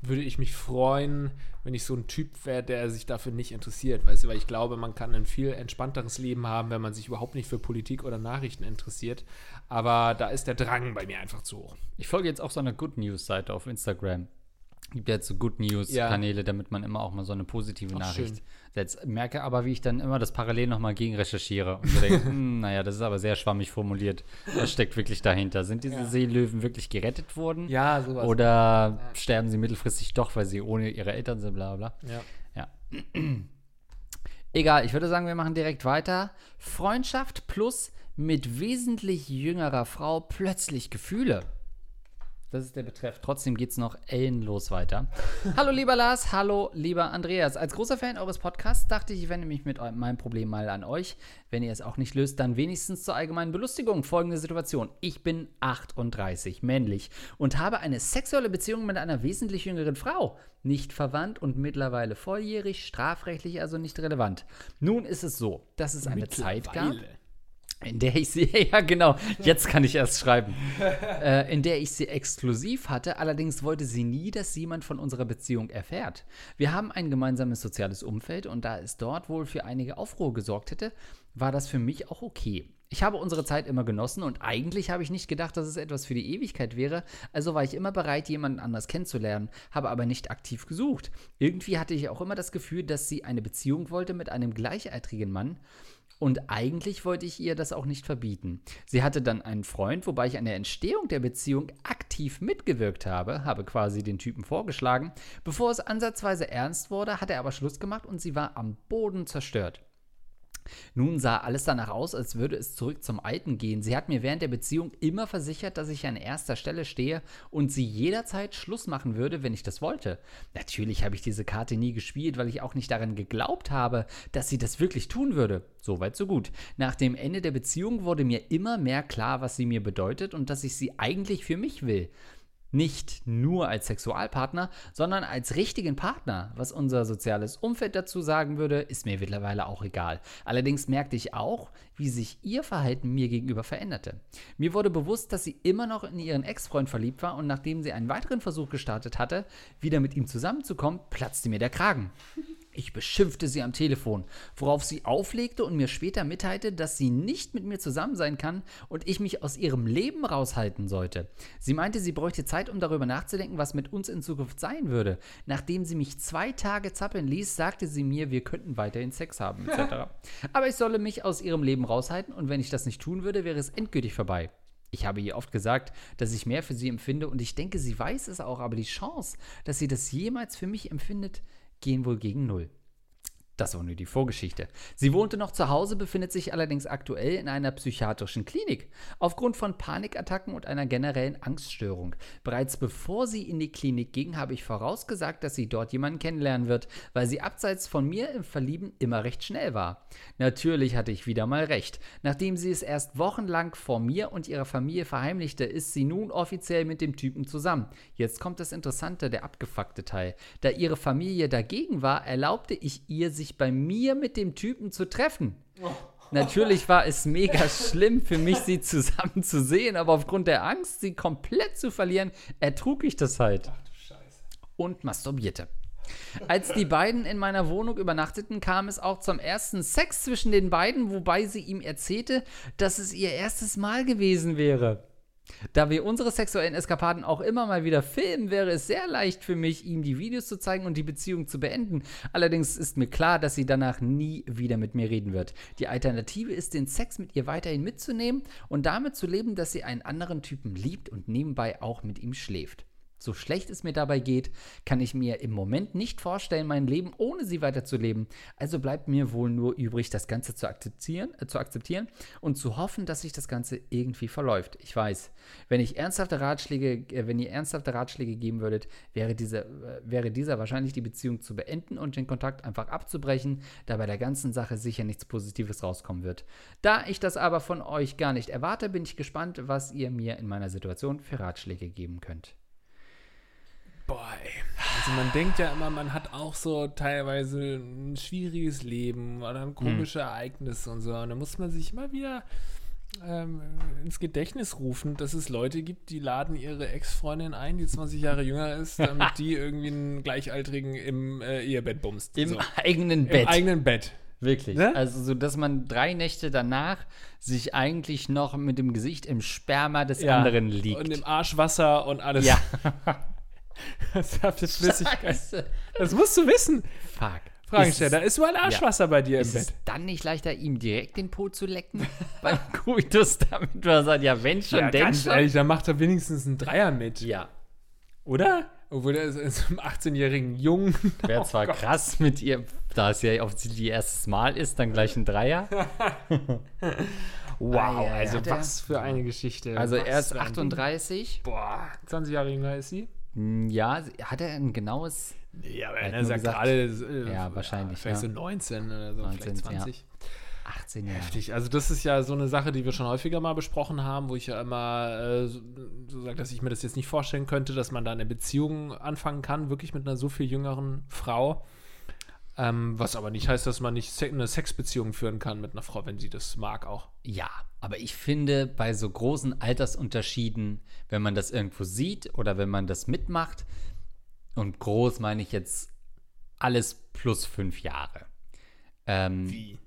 würde ich mich freuen, wenn ich so ein Typ wäre, der sich dafür nicht interessiert, weißt du, weil ich glaube, man kann ein viel entspannteres Leben haben, wenn man sich überhaupt nicht für Politik oder Nachrichten interessiert. Aber da ist der Drang bei mir einfach zu hoch. ich folge jetzt auch so einer Good News-Seite auf Instagram. Gibt ja jetzt so Good News-Kanäle, damit man immer auch mal so eine positive Ach, Nachricht schön. setzt. Merke aber, wie ich dann immer das parallel nochmal gegen recherchiere und so denke, hm, naja, das ist aber sehr schwammig formuliert. Was steckt wirklich dahinter? Sind diese Ja. Seelöwen wirklich gerettet worden? Ja, sowas. Oder sterben sie mittelfristig doch, weil sie ohne ihre Eltern sind, bla bla. Ja. Ja. Egal, ich würde sagen, wir machen direkt weiter. Freundschaft plus mit wesentlich jüngerer Frau plötzlich Gefühle. Das ist der Betreff. Trotzdem geht es noch ellenlos weiter. hallo lieber Lars, hallo lieber Andreas. Als großer Fan eures Podcasts dachte ich, ich wende mich mit meinem Problem mal an euch. Wenn ihr es auch nicht löst, dann wenigstens zur allgemeinen Belustigung. Folgende Situation. Ich bin 38, männlich und habe eine sexuelle Beziehung mit einer wesentlich jüngeren Frau. Nicht verwandt und mittlerweile volljährig, strafrechtlich also nicht relevant. Nun ist es so, dass es eine Zeit gab. In der ich sie, ja genau, jetzt kann ich erst schreiben, äh, in der ich sie exklusiv hatte, allerdings wollte sie nie, dass jemand von unserer Beziehung erfährt. Wir haben ein gemeinsames soziales Umfeld und da es dort wohl für einige Aufruhr gesorgt hätte, war das für mich auch okay. Ich habe unsere Zeit immer genossen und eigentlich habe ich nicht gedacht, dass es etwas für die Ewigkeit wäre, also war ich immer bereit, jemanden anders kennenzulernen, habe aber nicht aktiv gesucht. Irgendwie hatte ich auch immer das Gefühl, dass sie eine Beziehung wollte mit einem gleichaltrigen Mann und eigentlich wollte ich ihr das auch nicht verbieten. Sie hatte dann einen Freund, wobei ich an der Entstehung der Beziehung aktiv mitgewirkt habe, habe quasi den Typen vorgeschlagen. Bevor es ansatzweise ernst wurde, hat er aber Schluss gemacht und sie war am Boden zerstört. Nun sah alles danach aus, als würde es zurück zum Alten gehen. Sie hat mir während der Beziehung immer versichert, dass ich an erster Stelle stehe und sie jederzeit Schluss machen würde, wenn ich das wollte. Natürlich habe ich diese Karte nie gespielt, weil ich auch nicht daran geglaubt habe, dass sie das wirklich tun würde. Soweit so gut. Nach dem Ende der Beziehung wurde mir immer mehr klar, was sie mir bedeutet und dass ich sie eigentlich für mich will. Nicht nur als Sexualpartner, sondern als richtigen Partner. Was unser soziales Umfeld dazu sagen würde, ist mir mittlerweile auch egal. Allerdings merkte ich auch, wie sich ihr Verhalten mir gegenüber veränderte. Mir wurde bewusst, dass sie immer noch in ihren Ex-Freund verliebt war und nachdem sie einen weiteren Versuch gestartet hatte, wieder mit ihm zusammenzukommen, platzte mir der Kragen. Ich beschimpfte sie am Telefon, worauf sie auflegte und mir später mitteilte, dass sie nicht mit mir zusammen sein kann und ich mich aus ihrem Leben raushalten sollte. Sie meinte, sie bräuchte Zeit, um darüber nachzudenken, was mit uns in Zukunft sein würde. Nachdem sie mich zwei Tage zappeln ließ, sagte sie mir, wir könnten weiterhin Sex haben, etc. Aber ich solle mich aus ihrem Leben raushalten und wenn ich das nicht tun würde, wäre es endgültig vorbei. Ich habe ihr oft gesagt, dass ich mehr für sie empfinde und ich denke, sie weiß es auch, aber die Chance, dass sie das jemals für mich empfindet, gehen wohl gegen Null. Das war nur die Vorgeschichte. Sie wohnte noch zu Hause, befindet sich allerdings aktuell in einer psychiatrischen Klinik. Aufgrund von Panikattacken und einer generellen Angststörung. Bereits bevor sie in die Klinik ging, habe ich vorausgesagt, dass sie dort jemanden kennenlernen wird, weil sie abseits von mir im Verlieben immer recht schnell war. Natürlich hatte ich wieder mal recht. Nachdem sie es erst wochenlang vor mir und ihrer Familie verheimlichte, ist sie nun offiziell mit dem Typen zusammen. Jetzt kommt das Interessante, der abgefuckte Teil. Da ihre Familie dagegen war, erlaubte ich ihr, sich bei mir mit dem Typen zu treffen. Natürlich war es mega schlimm für mich, sie zusammen zu sehen, aber aufgrund der Angst, sie komplett zu verlieren, ertrug ich das halt. Und masturbierte. Als die beiden in meiner Wohnung übernachteten, kam es auch zum ersten Sex zwischen den beiden, wobei sie ihm erzählte, dass es ihr erstes Mal gewesen wäre. Da wir unsere sexuellen Eskapaden auch immer mal wieder filmen, wäre es sehr leicht für mich, ihm die Videos zu zeigen und die Beziehung zu beenden. Allerdings ist mir klar, dass sie danach nie wieder mit mir reden wird. Die Alternative ist, den Sex mit ihr weiterhin mitzunehmen und damit zu leben, dass sie einen anderen Typen liebt und nebenbei auch mit ihm schläft. So schlecht es mir dabei geht, kann ich mir im Moment nicht vorstellen, mein Leben ohne sie weiterzuleben. Also bleibt mir wohl nur übrig, das Ganze zu akzeptieren, äh, zu akzeptieren und zu hoffen, dass sich das Ganze irgendwie verläuft. Ich weiß, wenn ich ernsthafte Ratschläge, äh, wenn ihr ernsthafte Ratschläge geben würdet, wäre, diese, äh, wäre dieser wahrscheinlich die Beziehung zu beenden und den Kontakt einfach abzubrechen, da bei der ganzen Sache sicher nichts Positives rauskommen wird. Da ich das aber von euch gar nicht erwarte, bin ich gespannt, was ihr mir in meiner Situation für Ratschläge geben könnt. Boah, ey. Also man denkt ja immer, man hat auch so teilweise ein schwieriges Leben oder ein komische Ereignisse und so. Und da muss man sich immer wieder ähm, ins Gedächtnis rufen, dass es Leute gibt, die laden ihre Ex-Freundin ein, die 20 Jahre jünger ist, damit die irgendwie einen Gleichaltrigen im äh, Ehebett bumst. Im so. eigenen Im Bett. eigenen Bett. Wirklich. Ne? Also, so dass man drei Nächte danach sich eigentlich noch mit dem Gesicht im Sperma des Ja. anderen liegt. Und im Arschwasser und alles. ja. jetzt Flüssigkeit. Scheiße. Das musst du wissen. Fuck. Fragen Ist es- ist überall Arschwasser bei dir im Ist es Bett. dann nicht leichter, ihm direkt den Po zu lecken beim Coitus, damit man sagt, ja, wenn schon, Ja, denn ganz schon. ehrlich, da macht er wenigstens einen Dreier mit. Ja, Oder? Obwohl er ist ist einem 18-jährigen Jungen. wäre Oh zwar Gott. krass mit ihr, da es ja offensichtlich ihr erstes Mal ist, dann gleich ein Dreier. Wow, Ah, ja, also was für eine Geschichte. Also was er ist für ein 38. Ding. Boah, 20 Jahre jünger ist sie. Hm, Ja, hat er ein genaues. Ja, aber Er sagt gesagt- gerade, äh, Ja, wahrscheinlich, Vielleicht ja. so 19 oder so, 19, vielleicht 20. 18 Jahre. Heftig. Also das ist ja so eine Sache, die wir schon häufiger mal besprochen haben, wo ich ja immer äh, so, so sage, dass ich mir das jetzt nicht vorstellen könnte, dass man da eine Beziehung anfangen kann, wirklich mit einer so viel jüngeren Frau. Ähm, was aber nicht heißt, dass man nicht eine Sexbeziehung führen kann mit einer Frau, wenn sie das mag auch. Ja, aber ich finde, bei so großen Altersunterschieden, wenn man das irgendwo sieht oder wenn man das mitmacht, und groß meine ich jetzt alles plus fünf Jahre. Ähm, Wie?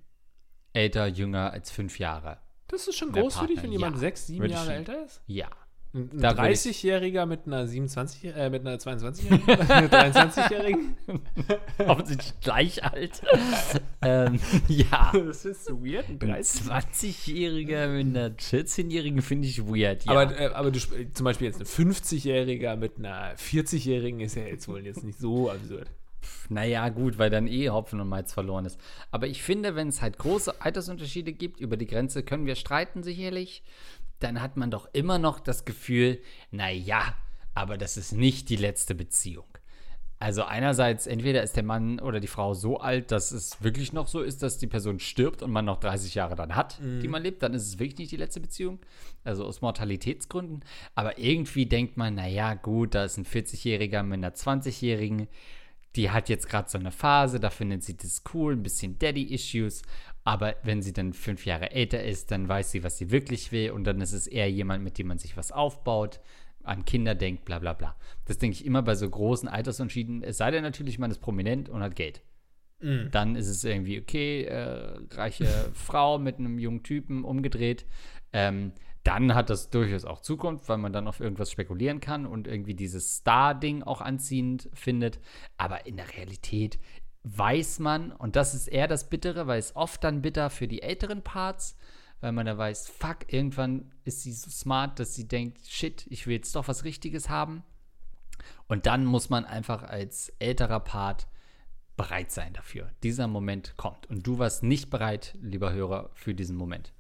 älter, jünger als fünf Jahre. Das ist schon groß für dich, Partner, wenn jemand ja. sechs, sieben Würde Jahre schon- älter ist? Ja. Ein ein Da würde ich- 30-Jähriger mit einer 27, äh, mit einer 22-Jährigen? Mit einer 23-Jährigen? Offensichtlich gleich alt. ähm, ja. Das ist so weird. Ein Ein 20-Jähriger mit einer 14-Jährigen finde ich weird. Ja. Aber, äh, aber du, zum Beispiel jetzt ein 50-Jähriger mit einer 40-Jährigen ist ja jetzt wohl jetzt nicht so absurd. Naja, gut, weil dann eh Hopfen und Malz verloren ist. Aber ich finde, wenn es halt große Altersunterschiede gibt, über die Grenze können wir streiten sicherlich, dann hat man doch immer noch das Gefühl, naja, aber das ist nicht die letzte Beziehung. Also einerseits, entweder ist der Mann oder die Frau so alt, dass es wirklich noch so ist, dass die Person stirbt und man noch 30 Jahre dann hat, die man lebt, dann ist es wirklich nicht die letzte Beziehung. Also aus Mortalitätsgründen. Aber irgendwie denkt man, naja, gut, da ist ein 40-Jähriger mit einer 20-Jährigen, die hat jetzt gerade so eine Phase, da findet sie das cool, ein bisschen Daddy-Issues. Aber wenn sie dann fünf Jahre älter ist, dann weiß sie, was sie wirklich will und dann ist es eher jemand, mit dem man sich was aufbaut, an Kinder denkt, bla bla bla. Das denke ich immer bei so großen Altersunterschieden. Es sei denn natürlich, man ist prominent und hat Geld. Dann ist es irgendwie okay, äh, reiche Frau mit einem jungen Typen umgedreht. Ähm, dann hat das durchaus auch Zukunft, weil man dann auf irgendwas spekulieren kann und irgendwie dieses Star-Ding auch anziehend findet. Aber in der Realität weiß man, und das ist eher das Bittere, weil es oft dann bitter für die älteren Parts, weil man da weiß, fuck, irgendwann ist sie so smart, dass sie denkt, shit, ich will jetzt doch was Richtiges haben. Und dann muss man einfach als älterer Part bereit sein dafür. Dieser Moment kommt. Und du warst nicht bereit, lieber Hörer, für diesen Moment.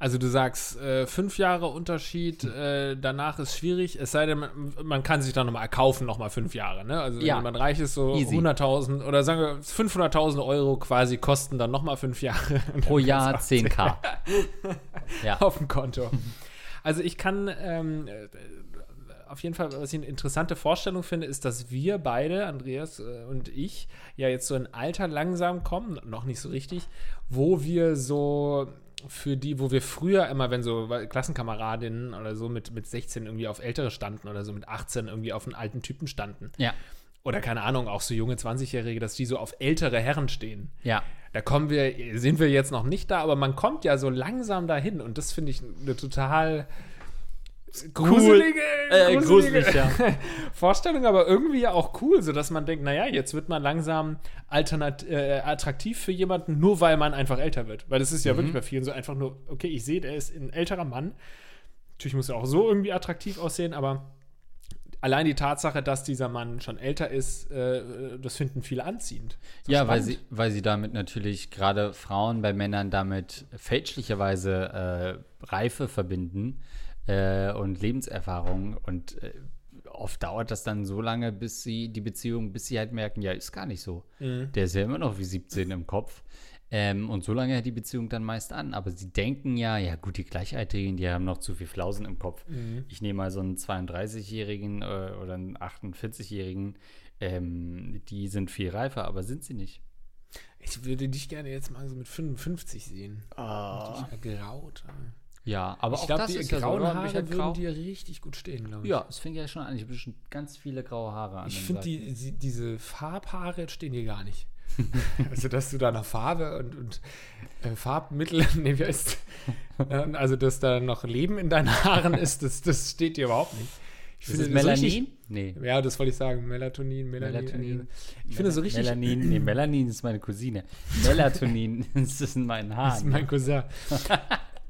Also du sagst, äh, fünf Jahre Unterschied, äh, danach ist schwierig, es sei denn, man, man kann sich dann nochmal erkaufen, nochmal fünf Jahre, ne? Also wenn Ja. jemand reich ist, so Easy. 100.000 oder sagen wir 500.000 Euro quasi kosten dann nochmal fünf Jahre. Pro Jahr 10k. ja. auf dem Konto. Also ich kann ähm, äh, auf jeden Fall, was ich eine interessante Vorstellung finde, ist, dass wir beide, Andreas äh, und ich, ja jetzt so ein Alter langsam kommen, noch nicht so richtig, wo wir so für die, wo wir früher immer, wenn so Klassenkameradinnen oder so mit, mit 16 irgendwie auf Ältere standen oder so mit 18 irgendwie auf einen alten Typen standen. Ja. Oder keine Ahnung, auch so junge 20-Jährige, dass die so auf ältere Herren stehen. Ja. Da kommen wir, sind wir jetzt noch nicht da, aber man kommt ja so langsam dahin und das finde ich eine total gruselige, Äh, gruselige gruselig, ja. Vorstellung, aber irgendwie ja auch cool, so dass man denkt, naja, jetzt wird man langsam alternat äh, attraktiv für jemanden, nur weil man einfach älter wird. Weil das ist ja wirklich bei vielen so einfach nur, okay, ich sehe, der ist ein älterer Mann. Natürlich muss er auch so irgendwie attraktiv aussehen, aber allein die Tatsache, dass dieser Mann schon älter ist, äh, das finden viele anziehend. So Ja, weil sie, weil sie damit natürlich gerade Frauen bei Männern damit fälschlicherweise äh, Reife verbinden äh, und Lebenserfahrung und äh, oft dauert das dann so lange, bis sie die Beziehung, bis sie halt merken, ja, ist gar nicht so. Der ist ja immer noch wie 17 im Kopf. Ähm, und so lange hält die Beziehung dann meist an. Aber sie denken ja, ja gut, die Gleichaltrigen, die haben noch zu viel Flausen im Kopf. Ich nehme mal so einen 32-Jährigen äh, oder einen 48-Jährigen, ähm, die sind viel reifer, aber sind sie nicht. Ich würde dich gerne jetzt mal so mit 55 sehen. Oh. Graut. Ja, aber ich glaube, das die ist ja so, grauen? Haare halt würden grau. dir richtig gut stehen, glaube ich. Ja, es fängt ja schon an. Ich habe schon ganz viele graue Haare an. Ich finde, die, die, diese Farbhaare stehen dir gar nicht. also, dass du da noch Farbe und, und äh, Farbmittel, nee, wie heißt äh, Also, dass da noch Leben in deinen Haaren ist, das, das steht dir überhaupt nicht. Ich Ist es so richtig- Melanin? Nee. ja, das wollte ich sagen. Melatonin, Melanin. Melatonin. Ich finde so richtig. Melanin, nee, Melanin ist meine Cousine. Melatonin ist in meinen Haaren. Das ist mein Cousin.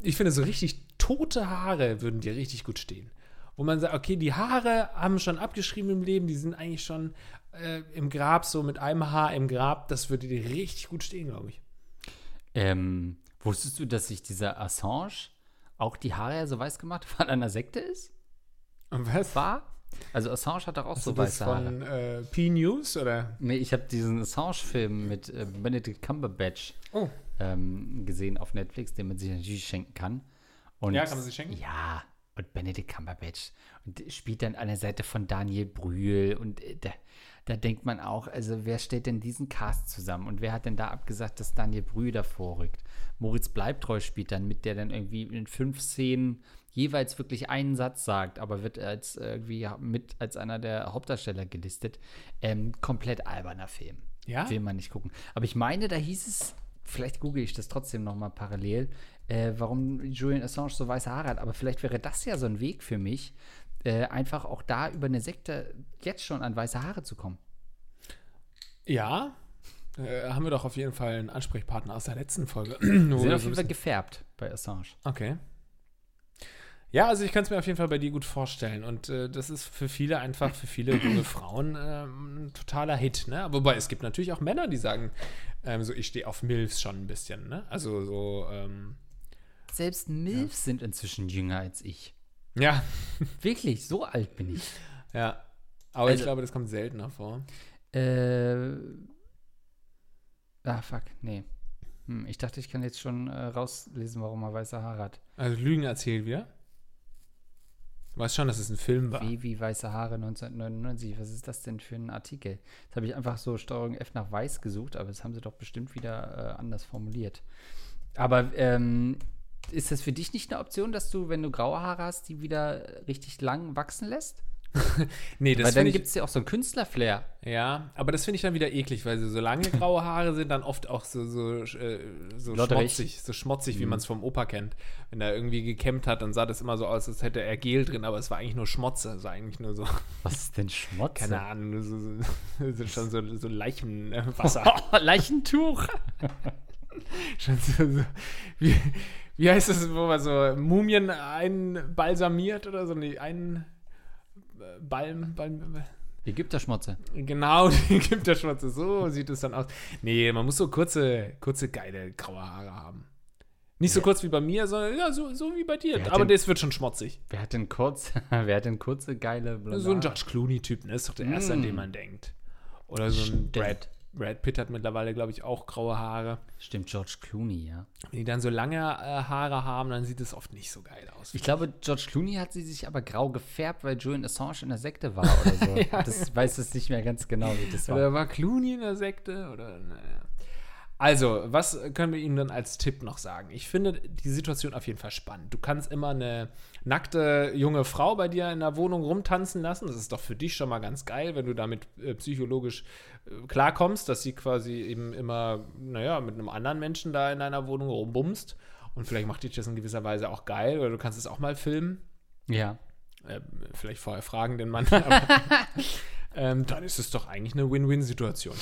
Ich finde, so richtig tote Haare würden dir richtig gut stehen. Wo man sagt, okay, die Haare haben schon abgeschrieben im Leben, die sind eigentlich schon äh, im Grab, so mit einem Haar im Grab, das würde dir richtig gut stehen, glaube ich. Ähm, wusstest du, dass sich dieser Assange auch die Haare ja so weiß gemacht hat, weil er einer Sekte ist? Und was? War? Also Assange hat doch auch so So weiße Haare. von äh, P-News oder? Nee, ich habe diesen Assange-Film mit äh, Benedict Cumberbatch Oh. Ähm, gesehen auf Netflix, den man sich natürlich schenken kann. Und, Ja, kann man sich schenken? Ja, und Benedict Cumberbatch und spielt dann an der Seite von Daniel Brühl und äh, da, da denkt man auch, also wer stellt denn diesen Cast zusammen und wer hat denn da abgesagt, dass Daniel Brühl davor rückt? Moritz Bleibtreu spielt dann mit, der dann irgendwie in fünf Szenen jeweils wirklich einen Satz sagt, aber wird als äh, irgendwie mit als einer der Hauptdarsteller gelistet. Ähm, komplett alberner Film. Ja? Will man nicht gucken. Aber ich meine, da hieß es, vielleicht google ich das trotzdem noch mal parallel, äh, warum Julian Assange so weiße Haare hat. Aber vielleicht wäre das ja so ein Weg für mich, äh, einfach auch da über eine Sekte jetzt schon an weiße Haare zu kommen. Ja. Äh, haben wir doch auf jeden Fall einen Ansprechpartner aus der letzten Folge. Sind auf jeden Fall gefärbt bei Assange. Okay. Ja, also ich kann es mir auf jeden Fall bei dir gut vorstellen. Und äh, das ist für viele einfach, für viele junge Frauen ähm, ein totaler Hit. Ne? Wobei es gibt natürlich auch Männer, die sagen, ähm, so ich stehe auf Milfs schon ein bisschen. Ne? Also so, ähm, Selbst Milfs sind inzwischen jünger als ich. ja, Wirklich, so alt bin ich. ja. Aber ich Also- glaube, das kommt seltener vor. Äh. Ah, fuck, nee. Hm, ich dachte, ich kann jetzt schon äh, rauslesen, warum er weiße Haare hat. Also Lügen erzählt wieder. Weißt schon, dass es ein Film war. Wie, wie weiße Haare 1999. Was ist das denn für ein Artikel? Jetzt habe ich einfach so Steuerung F nach weiß gesucht, aber das haben sie doch bestimmt wieder äh, anders formuliert. Aber ähm, ist das für dich nicht eine Option, dass du, wenn du graue Haare hast, die wieder richtig lang wachsen lässt? Nee, Weil das dann finde gibt es ja auch so einen Künstlerflair. ja, aber das finde ich dann wieder eklig, weil so, so lange graue Haare sind dann oft auch so, so, äh, so schmutzig, so schmutzig, wie Mhm. man es vom Opa kennt. Wenn er irgendwie gekämmt hat, dann sah das immer so aus, als hätte er Gel drin, aber es war eigentlich nur Schmotze, es war eigentlich nur so, Was ist denn Schmutz? keine Ahnung, so, so, schon so, so Leichenwasser. Oh, Leichentuch. schon so, so, wie, wie heißt das, wo man so Mumien einbalsamiert oder so? Nee, ein äh, Balm, Balm, Ägypterschmutze. Genau, die Schwarze. So sieht es dann aus. Nee, man muss so kurze, kurze, geile graue Haare haben. Nicht so kurz wie bei mir, sondern ja, so, so wie bei dir. Aber denn- das wird schon schmutzig. Wer hat denn kurz, wer hat denn kurze, geile blonde So ein? George Clooney-Typ, ne? Ist doch der erste, an den man denkt. Oder so ein. Brad. Brad Pitt hat mittlerweile, glaube ich, auch graue Haare. Stimmt, George Clooney, ja. Wenn die dann so lange äh, Haare haben, dann sieht es oft nicht so geil aus. Ich glaube, George Clooney hat sie sich aber grau gefärbt, weil Julian Assange in der Sekte war oder so. das weiß es nicht mehr ganz genau, wie das war. Oder war Clooney in der Sekte? Oder, naja. Also, was können wir Ihnen dann als Tipp noch sagen? Ich finde die Situation auf jeden Fall spannend. Du kannst immer eine nackte junge Frau bei dir in der Wohnung rumtanzen lassen. Das ist doch für dich schon mal ganz geil, wenn du damit äh, psychologisch äh, klarkommst, dass sie quasi eben immer, naja, mit einem anderen Menschen da in deiner Wohnung rumbumst. Und vielleicht macht dich das in gewisser Weise auch geil. Oder du kannst es auch mal filmen. Ja. Äh, vielleicht vorher fragen den Mann. Aber, ähm, dann ist es doch eigentlich eine Win-Win-Situation.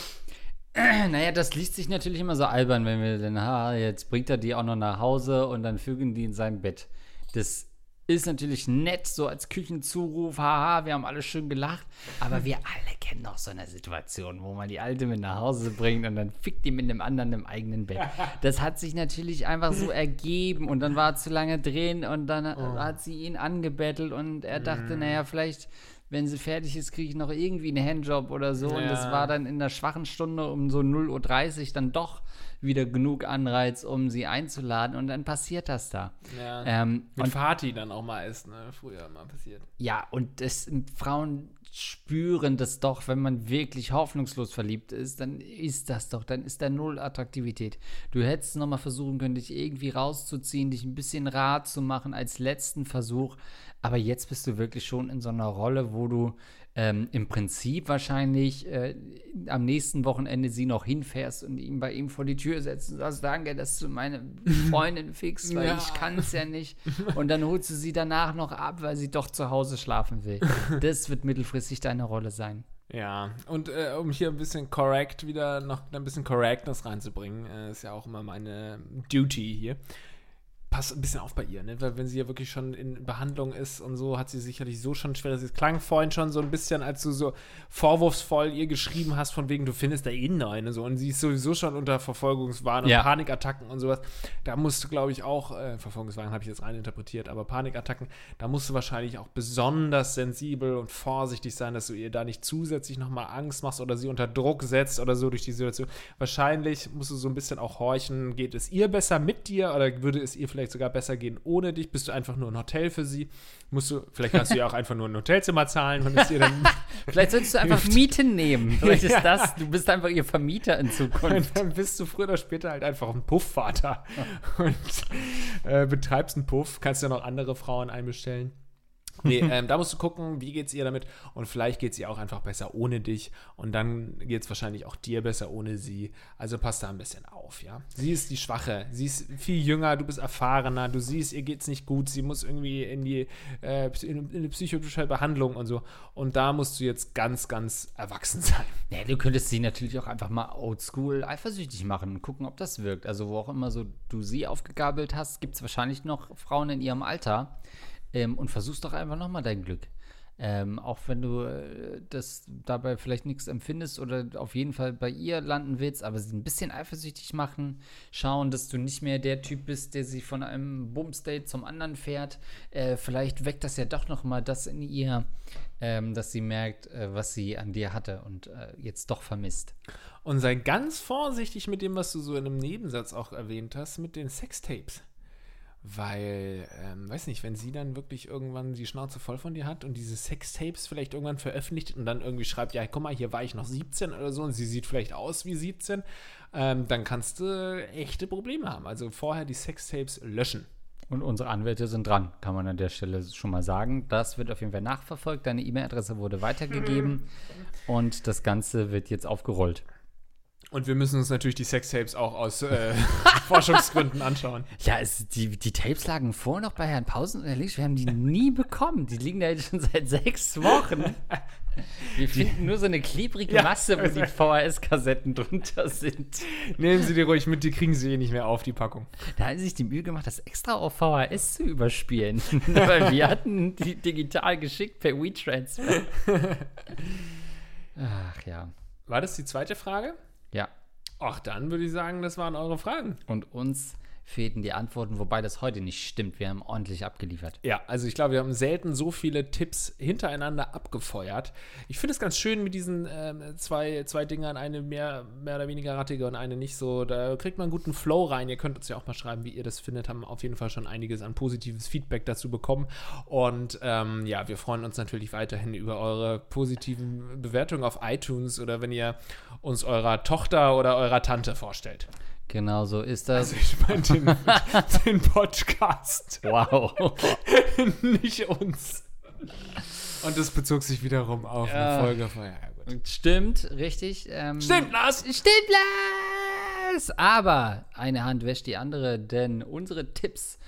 Naja, das liest sich natürlich immer so albern, wenn wir dann, ha, jetzt bringt er die auch noch nach Hause und dann fügen die in sein Bett. Das ist natürlich nett, so als Küchenzuruf, haha, wir haben alle schön gelacht. Aber wir alle kennen doch so eine Situation, wo man die Alte mit nach Hause bringt und dann fickt die mit einem anderen im eigenen Bett. Das hat sich natürlich einfach so ergeben und dann war er zu lange drin und dann hat sie ihn angebettelt und er dachte, naja, vielleicht. Wenn sie fertig ist, kriege ich noch irgendwie einen Handjob oder so. Und das Ja. war dann in der schwachen Stunde um so 0.30 Uhr dann doch wieder genug Anreiz, um sie einzuladen. Und dann passiert das da. Ja. Ähm, Mit und Fati dann auch mal ist, ne? Früher mal passiert. ja, und das, Frauen spüren das doch, wenn man wirklich hoffnungslos verliebt ist, dann ist das doch, dann ist da null Attraktivität. Du hättest nochmal versuchen können, dich irgendwie rauszuziehen, dich ein bisschen rat zu machen als letzten Versuch. Aber jetzt bist du wirklich schon in so einer Rolle, wo du ähm, im Prinzip wahrscheinlich äh, am nächsten Wochenende sie noch hinfährst und ihn bei ihm vor die Tür setzt und sagst, danke, dass du meine Freundin fixst, weil Ja. ich kann es ja nicht. Und dann holst du sie danach noch ab, weil sie doch zu Hause schlafen will. Das wird mittelfristig deine Rolle sein. Ja, und äh, um hier ein bisschen correct wieder noch ein bisschen Correctness reinzubringen, äh, ist ja auch immer meine Duty hier. Pass ein bisschen auf bei ihr, ne? Weil wenn sie ja wirklich schon in Behandlung ist und so, hat sie sicherlich so schon schwer. Es klang vorhin schon so ein bisschen, als du so vorwurfsvoll ihr geschrieben hast, von wegen, du findest da innen eine so. Und sie ist sowieso schon unter Verfolgungswahn und Ja. Panikattacken und sowas. Da musst du, glaube ich, auch, äh, Verfolgungswahn habe ich jetzt rein interpretiert, aber Panikattacken, da musst du wahrscheinlich auch besonders sensibel und vorsichtig sein, dass du ihr da nicht zusätzlich nochmal Angst machst oder sie unter Druck setzt oder so durch die Situation. Wahrscheinlich musst du so ein bisschen auch horchen, geht es ihr besser mit dir oder würde es ihr vielleicht sogar besser gehen ohne dich? Bist du einfach nur ein Hotel für sie? Musst du, vielleicht kannst du ja auch einfach nur ein Hotelzimmer zahlen, wenn es ihr dann Vielleicht solltest du einfach Mieten nehmen. Vielleicht ist das, du bist einfach ihr Vermieter in Und Zukunft. dann bist du früher oder später halt einfach ein Puffvater und äh, betreibst einen Puff, kannst ja noch andere Frauen einbestellen. Nee, ähm, da musst du gucken, wie geht's ihr damit und vielleicht geht's ihr auch einfach besser ohne dich und dann geht's wahrscheinlich auch dir besser ohne sie. Also passt da ein bisschen auf, ja. Sie ist die Schwache, sie ist viel jünger, du bist erfahrener, du siehst, ihr geht's nicht gut, sie muss irgendwie in die äh, in, in eine psychische Behandlung und so und da musst du jetzt ganz, ganz erwachsen sein. Ja, du könntest sie natürlich auch einfach mal oldschool eifersüchtig machen und gucken, ob das wirkt. Also, wo auch immer so du sie aufgegabelt hast, gibt es wahrscheinlich noch Frauen in ihrem Alter. Ähm, und versuchst doch einfach nochmal dein Glück. Ähm, auch wenn du äh, das dabei vielleicht nichts empfindest oder auf jeden Fall bei ihr landen willst, aber sie ein bisschen eifersüchtig machen, schauen, dass du nicht mehr der Typ bist, der sie von einem Bumsdate zum anderen fährt. Äh, vielleicht weckt das ja doch noch mal das in ihr, ähm, dass sie merkt, äh, was sie an dir hatte und äh, jetzt doch vermisst. Und sei ganz vorsichtig mit dem, was du so in einem Nebensatz auch erwähnt hast, mit den Sextapes. Weil, ähm, weiß nicht, wenn sie dann wirklich irgendwann die Schnauze voll von dir hat und diese Sextapes vielleicht irgendwann veröffentlicht und dann irgendwie schreibt, ja, guck mal, hier war ich noch 17 oder so und sie sieht vielleicht aus wie 17, ähm, dann kannst du echte Probleme haben. Also vorher die Sextapes löschen. Und unsere Anwälte sind dran, kann man an der Stelle schon mal sagen. Das wird auf jeden Fall nachverfolgt. Deine E-Mail-Adresse wurde weitergegeben und das Ganze wird jetzt aufgerollt. Und wir müssen uns natürlich die Sextapes auch aus äh, Forschungsgründen anschauen. Ja, es, die, die Tapes lagen vorher noch bei Herrn Pausen unterlegt. Wir haben die nie bekommen. Die liegen da jetzt schon seit sechs Wochen. Wir finden nur so eine klebrige. Masse, wo die VHS-Kassetten drunter sind. Nehmen Sie die ruhig mit, die kriegen Sie eh nicht mehr auf, die Packung. Da haben sie sich die Mühe gemacht, das extra auf VHS zu überspielen. Weil wir hatten die digital geschickt per WeTransfer. Ach ja. War das die zweite Frage? Ja. Ach, dann würde ich sagen, das waren eure Fragen. Und uns fehlten die Antworten, wobei das heute nicht stimmt. Wir haben ordentlich abgeliefert. Ja, also ich glaube, wir haben selten so viele Tipps hintereinander abgefeuert. Ich finde es ganz schön mit diesen ähm, zwei, zwei Dingern, eine mehr, mehr oder weniger rattige und eine nicht so. Da kriegt man einen guten Flow rein. Ihr könnt uns ja auch mal schreiben, wie ihr das findet. Haben auf jeden Fall schon einiges an positives Feedback dazu bekommen. Und ähm, ja, wir freuen uns natürlich weiterhin über eure positiven Bewertungen auf iTunes oder wenn ihr uns eurer Tochter oder eurer Tante vorstellt. Genau so ist das. Also ich meine den, den Podcast. wow. nicht uns. Und das bezog sich wiederum auf Ja. eine Folge von. Ja, gut. Stimmt, richtig. Ähm, Stimmt, Lars! Stimmt, Lars! Aber eine Hand wäscht die andere, denn unsere Tipps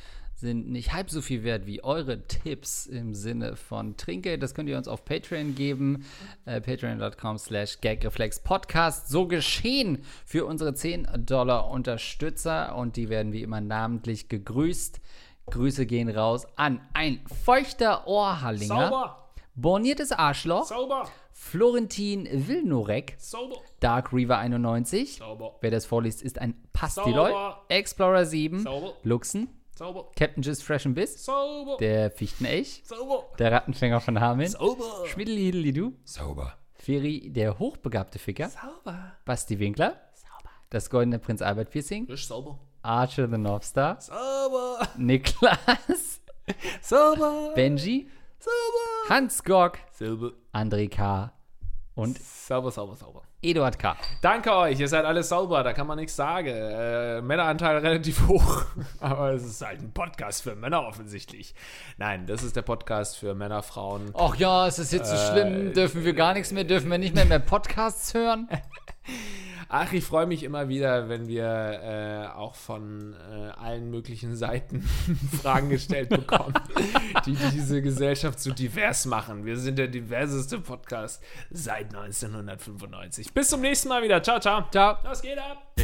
sind nicht halb so viel wert wie eure Tipps im Sinne von Trinke. Das könnt ihr uns auf Patreon geben. Äh, Patreon.com slash gagreflexpodcast. So geschehen für unsere 10 Dollar Unterstützer und die werden wie immer namentlich gegrüßt. Grüße gehen raus an ein feuchter Ohrhallinger, Sauber! borniertes Arschloch, Sauber! Florentin Wilnorek, Sauber! Dark Reaver 91. Sauber! Wer das vorliest, ist ein Pastiloy. Sauber. Explorer 7. Sauber. Luxen. Sauber! Captain Just Fresh and Biss. Sauber! Der Fichtenelch. Sauber! Der Rattenfänger von Hameln. Sauber! Schmiddelhidelidu. Sauber! Feri, der hochbegabte Ficker. Sauber! Basti Winkler. Sauber! Das goldene Prinz Albert Piercing. Frisch sauber! Archer the North Star. Sauber! Niklas. Sauber! Benji. Sauber! Hans Gorg. Sauber! André K. Und Sauber, sauber, sauber. Eduard K. Danke euch, ihr seid alle sauber, da kann man nichts sagen. Äh, Männeranteil relativ hoch, aber es ist halt ein Podcast für Männer offensichtlich. Nein, das ist der Podcast für Männer, Frauen. Ach ja, es ist jetzt so schlimm. Dürfen wir gar nichts mehr? Dürfen wir nicht mehr mehr Podcasts hören? Ach, ich freue mich immer wieder, wenn wir äh, auch von äh, allen möglichen Seiten Fragen gestellt bekommen, die diese Gesellschaft so divers machen. Wir sind der diverseste Podcast seit 1995. Bis zum nächsten Mal wieder. Ciao, ciao. Ciao. Was geht ab?